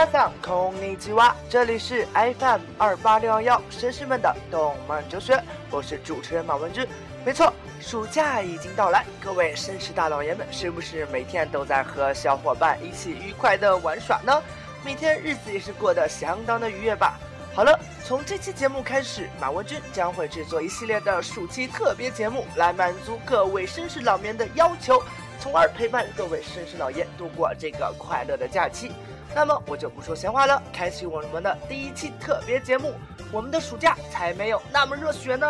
皆さんこんにちは，这里是 FM 二八六幺幺绅士们的动漫哲学，我是主持人马文君。没错，暑假已经到来，各位绅士大老爷们是不是每天都在和小伙伴一起愉快的玩耍呢？每天日子也是过得相当的愉悦吧。好了，从这期节目开始，马文君将会制作一系列的暑期特别节目，来满足各位绅士老年的要求， 从而陪伴各位绅士老爷度过这个快乐的假期。那么我就不说闲话了，开启我们的第一期特别节目。我们的暑假才没有那么热血呢。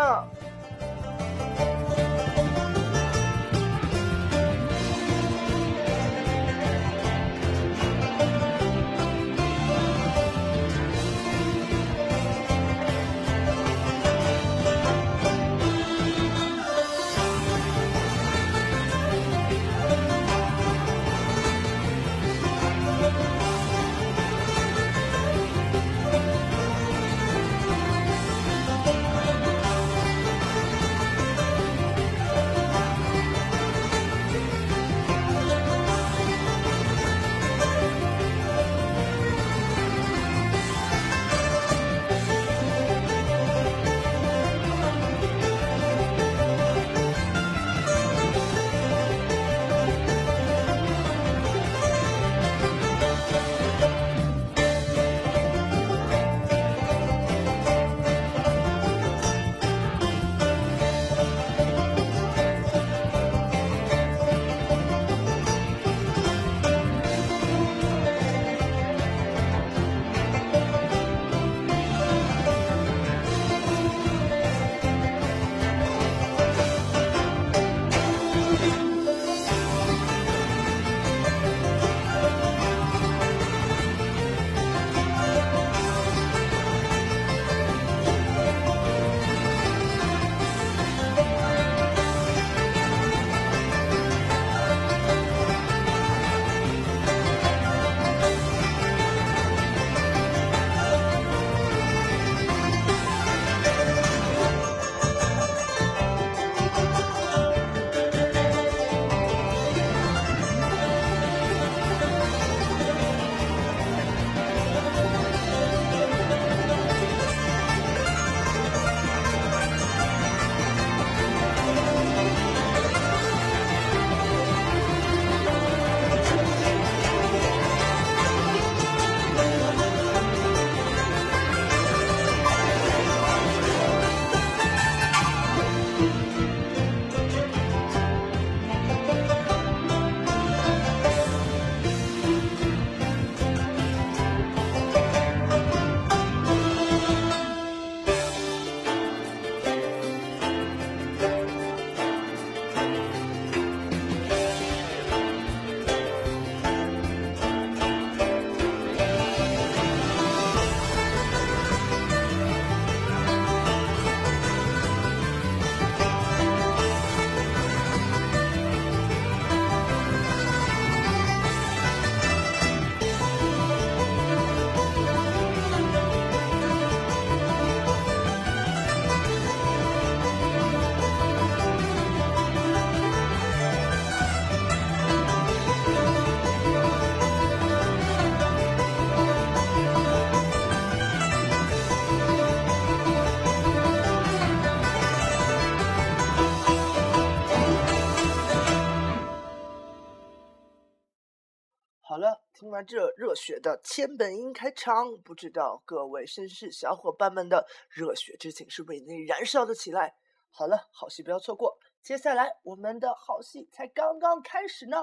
完这热血的千本樱开场，不知道各位绅士小伙伴们的热血之情是不是已经燃烧了起来？好了，好戏不要错过，接下来我们的好戏才刚刚开始呢。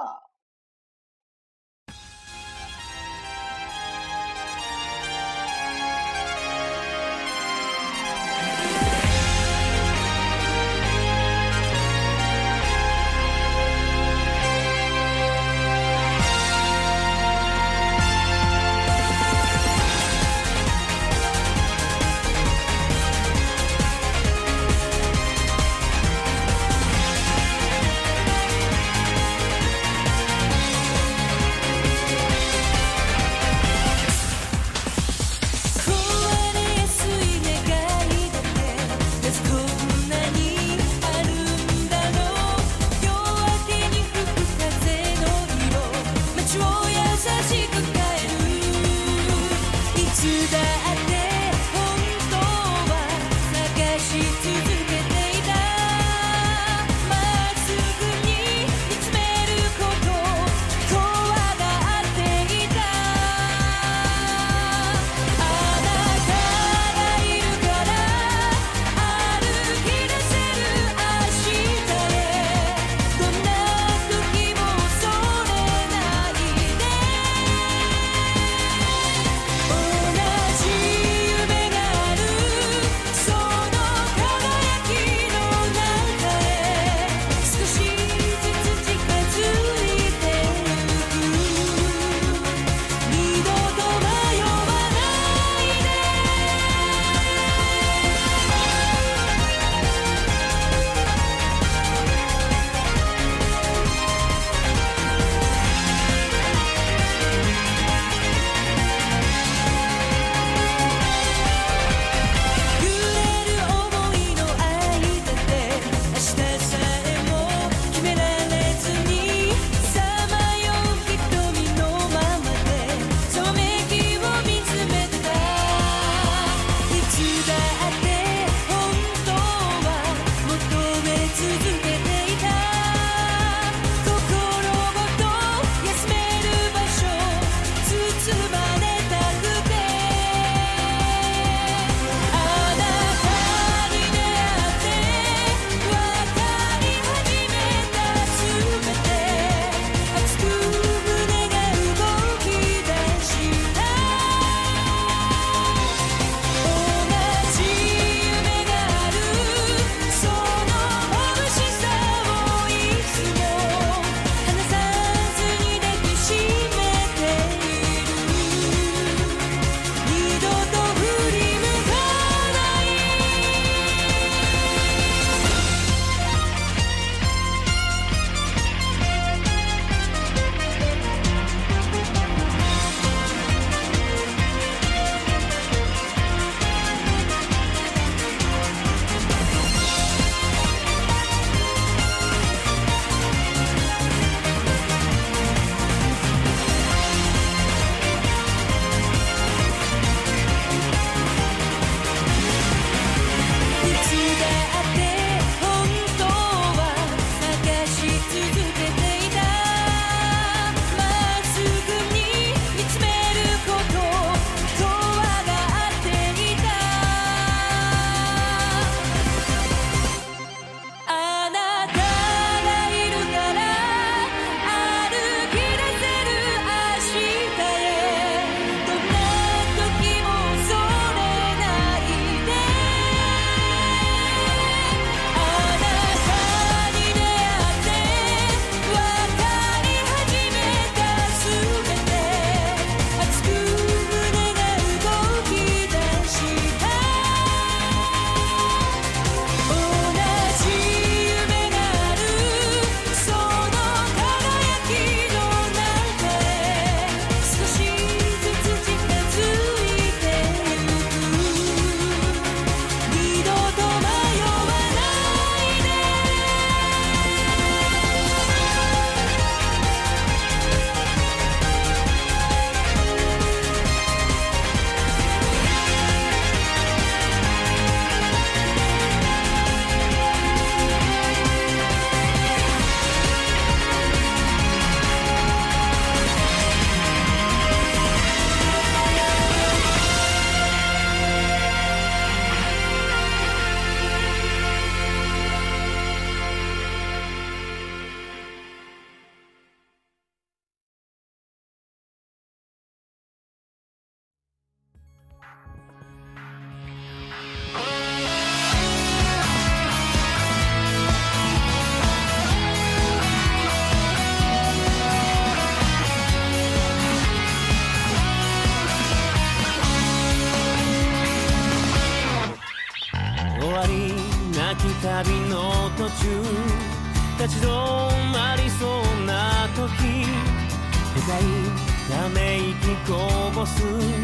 死。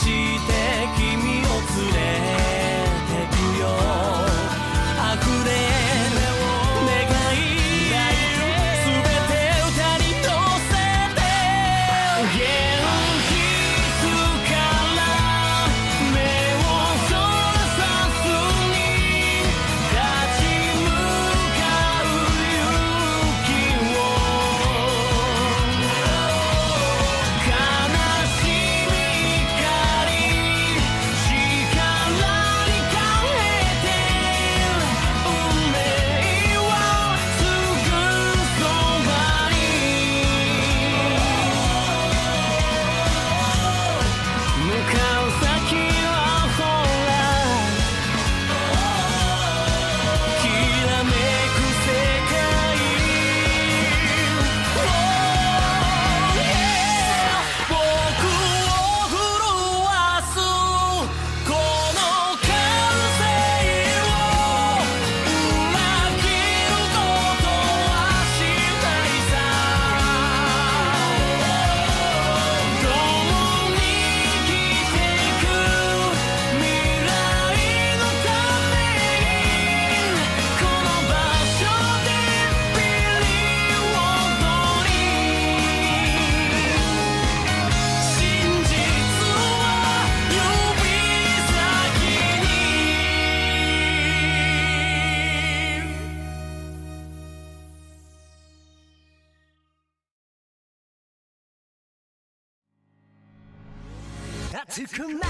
して君 come on.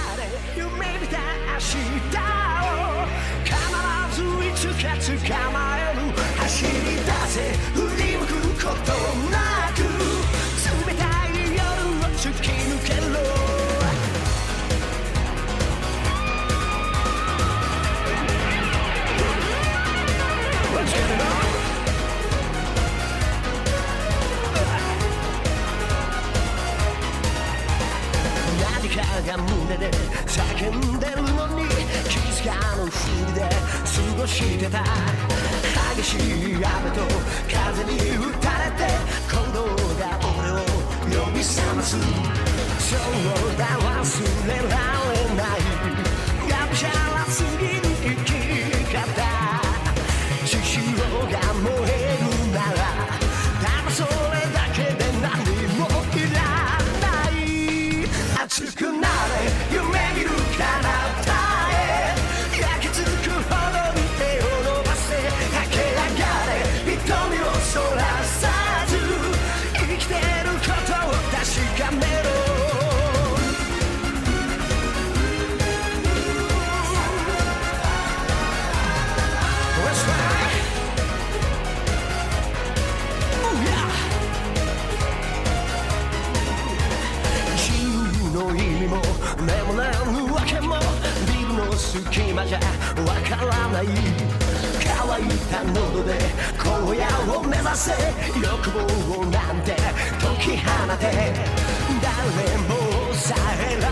ゃわからない。乾いた喉で荒野を目指せ。欲望なんて解き放て。誰もさえない。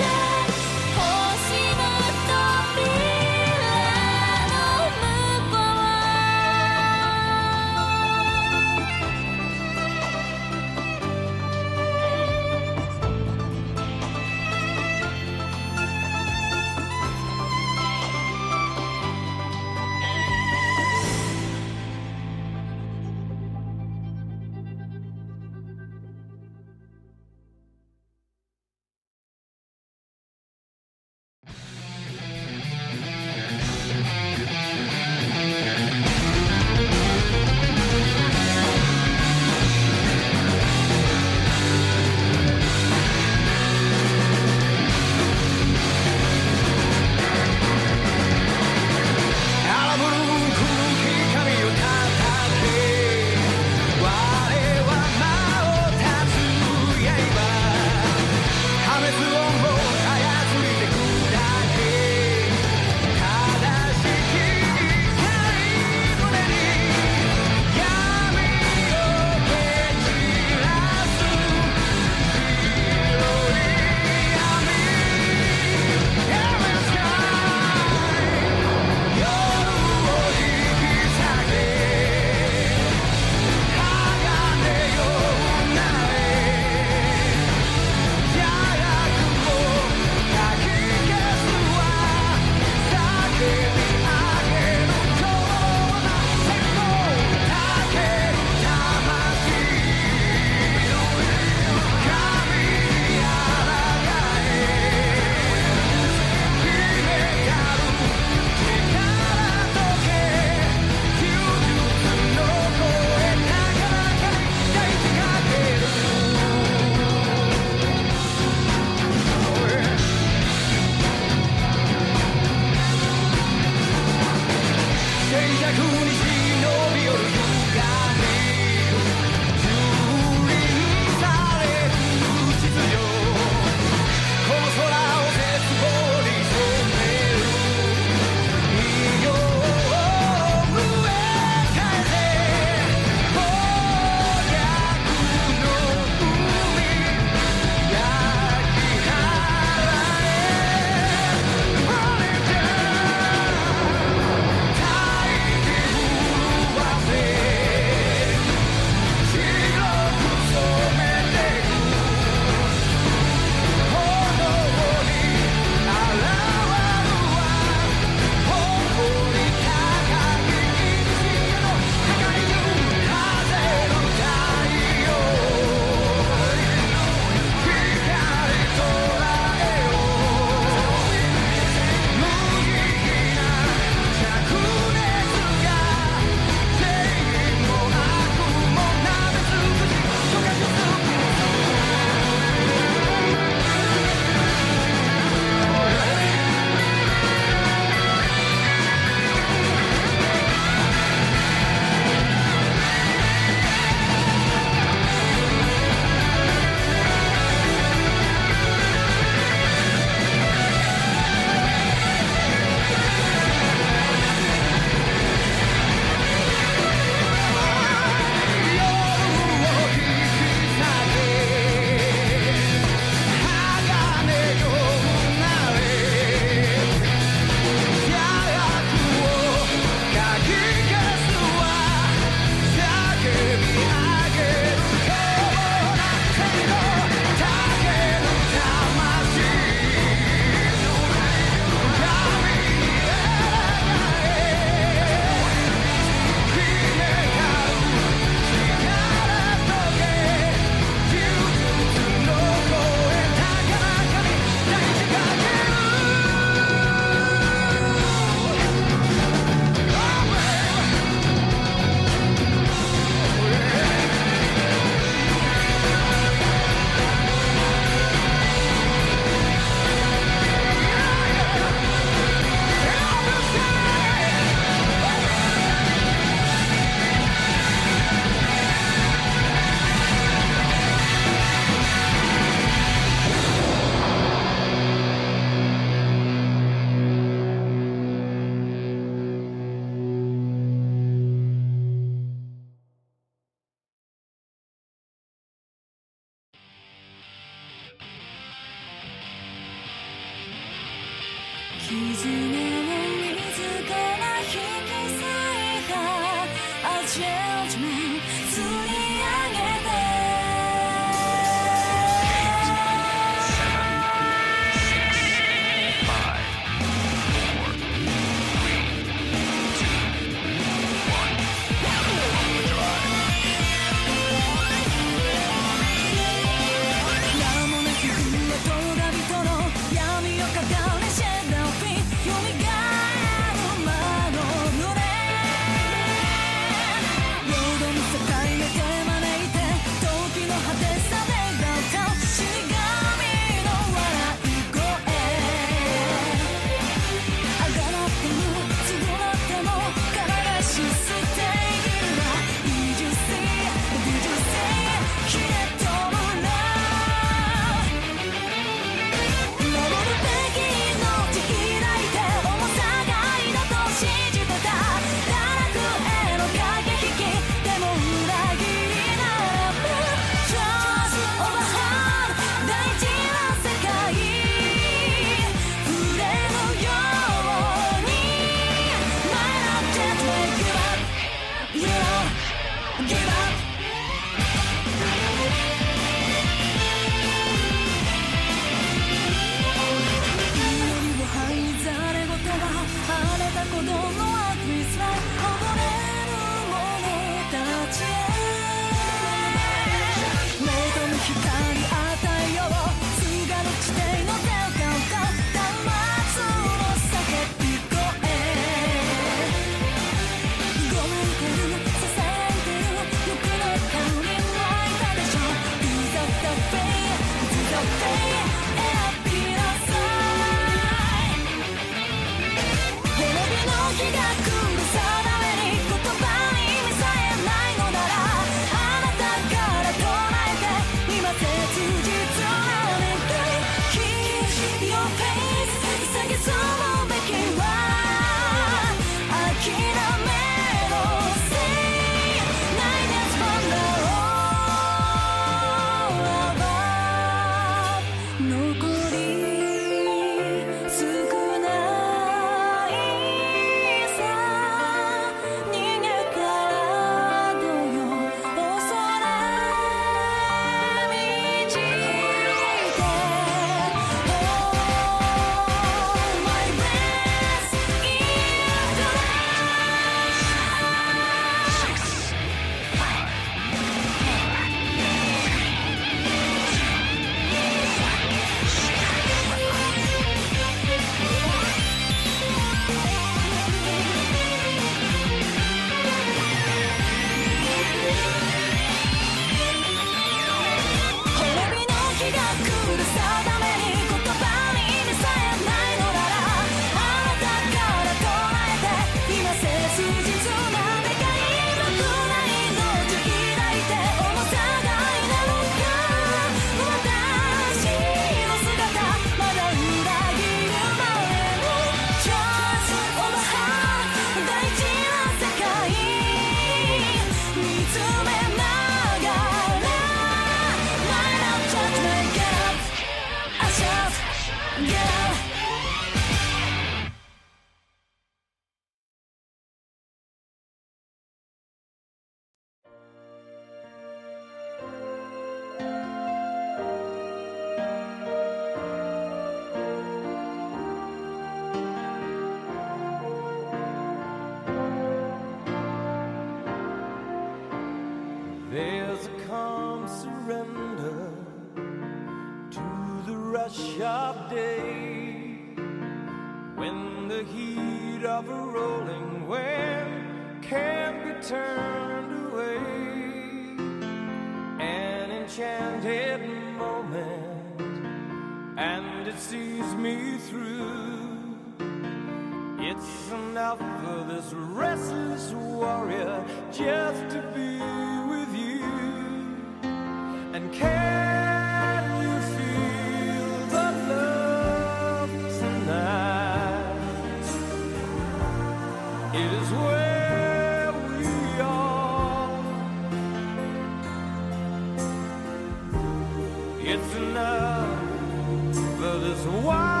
world is wide.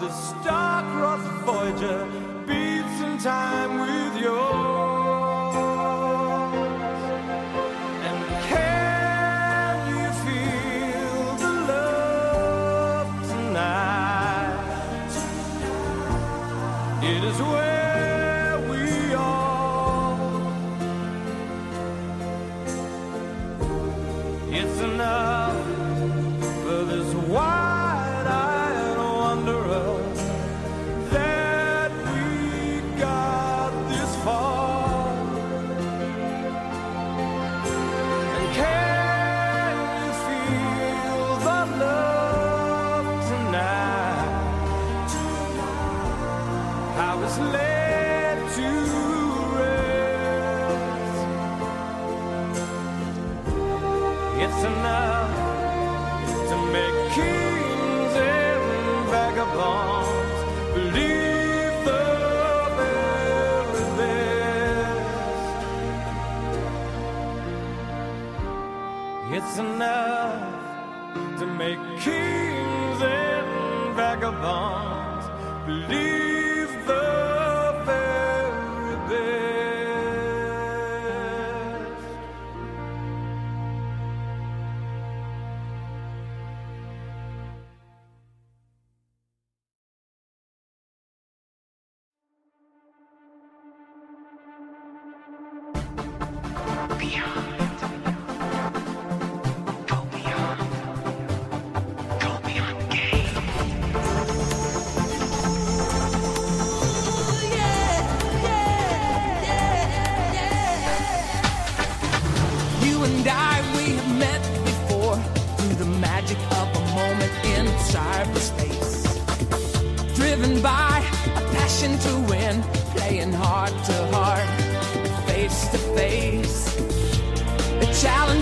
the star-crossed Voyager beats in time with yours.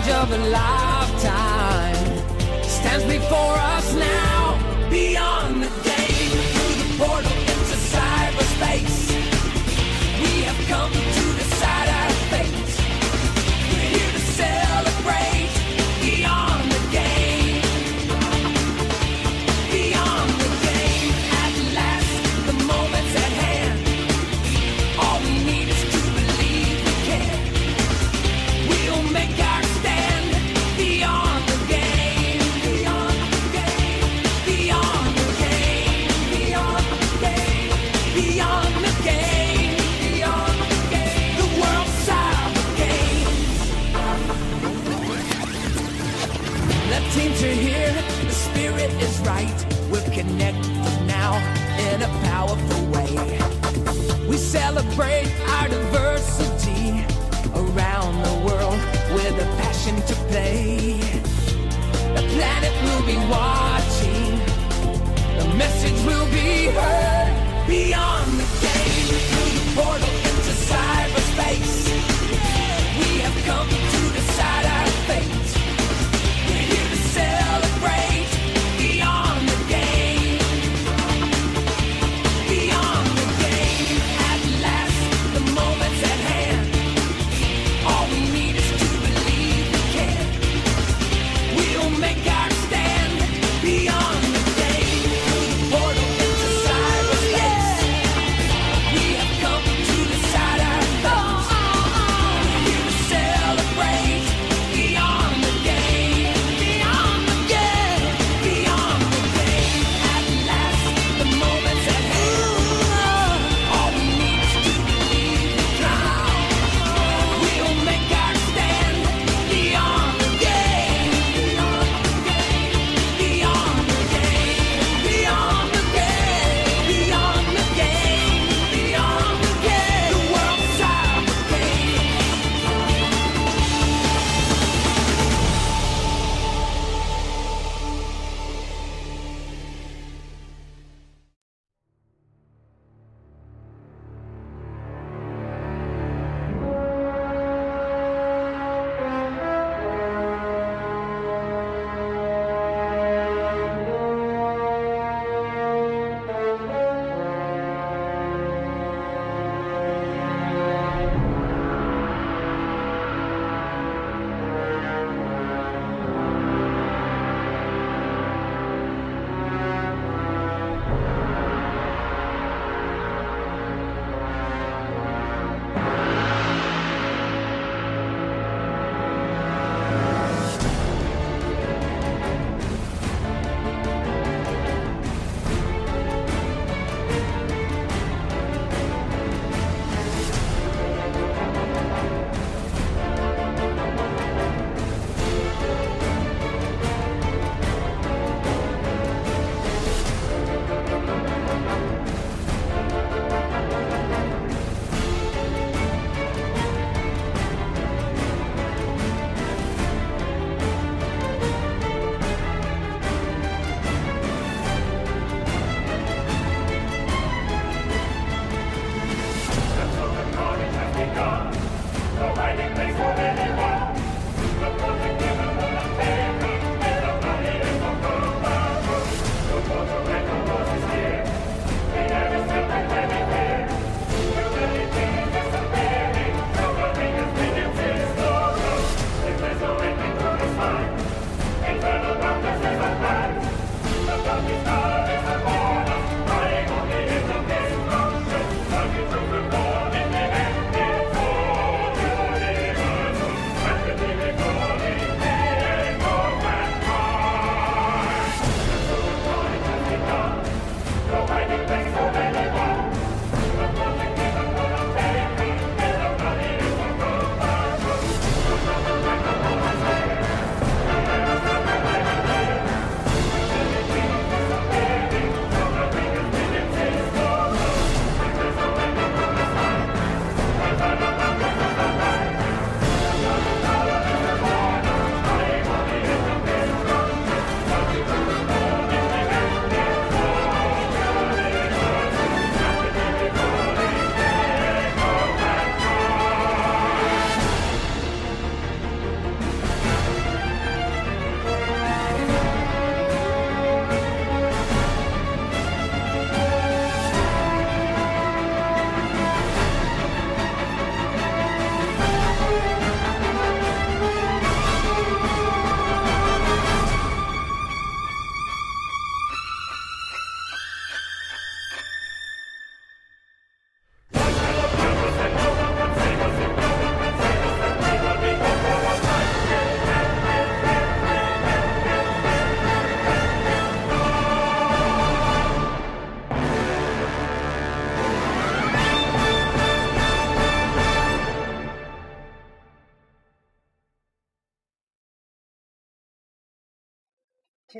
challenge of a lifetime stands before us now, beyond the gap. Now in a powerful way. We celebrate our diversity around the world with a passion to play. The planet will be watching, the message will be heard beyond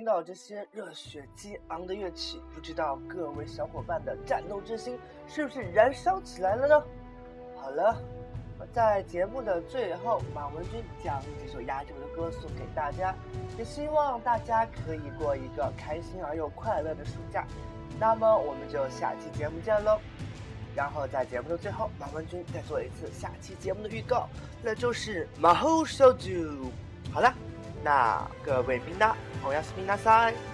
听到这些热血激昂的乐曲，不知道各位小伙伴的战斗之心是不是燃烧起来了呢？好了，在节目的最后，马文君将这首压轴的歌送给大家，也希望大家可以过一个开心而又快乐的暑假。那么我们就下期节目见喽。然后在节目的最后，马文君再做一次下期节目的预告，那就是马后小酒。好了，那各位みんなおやすみなさい。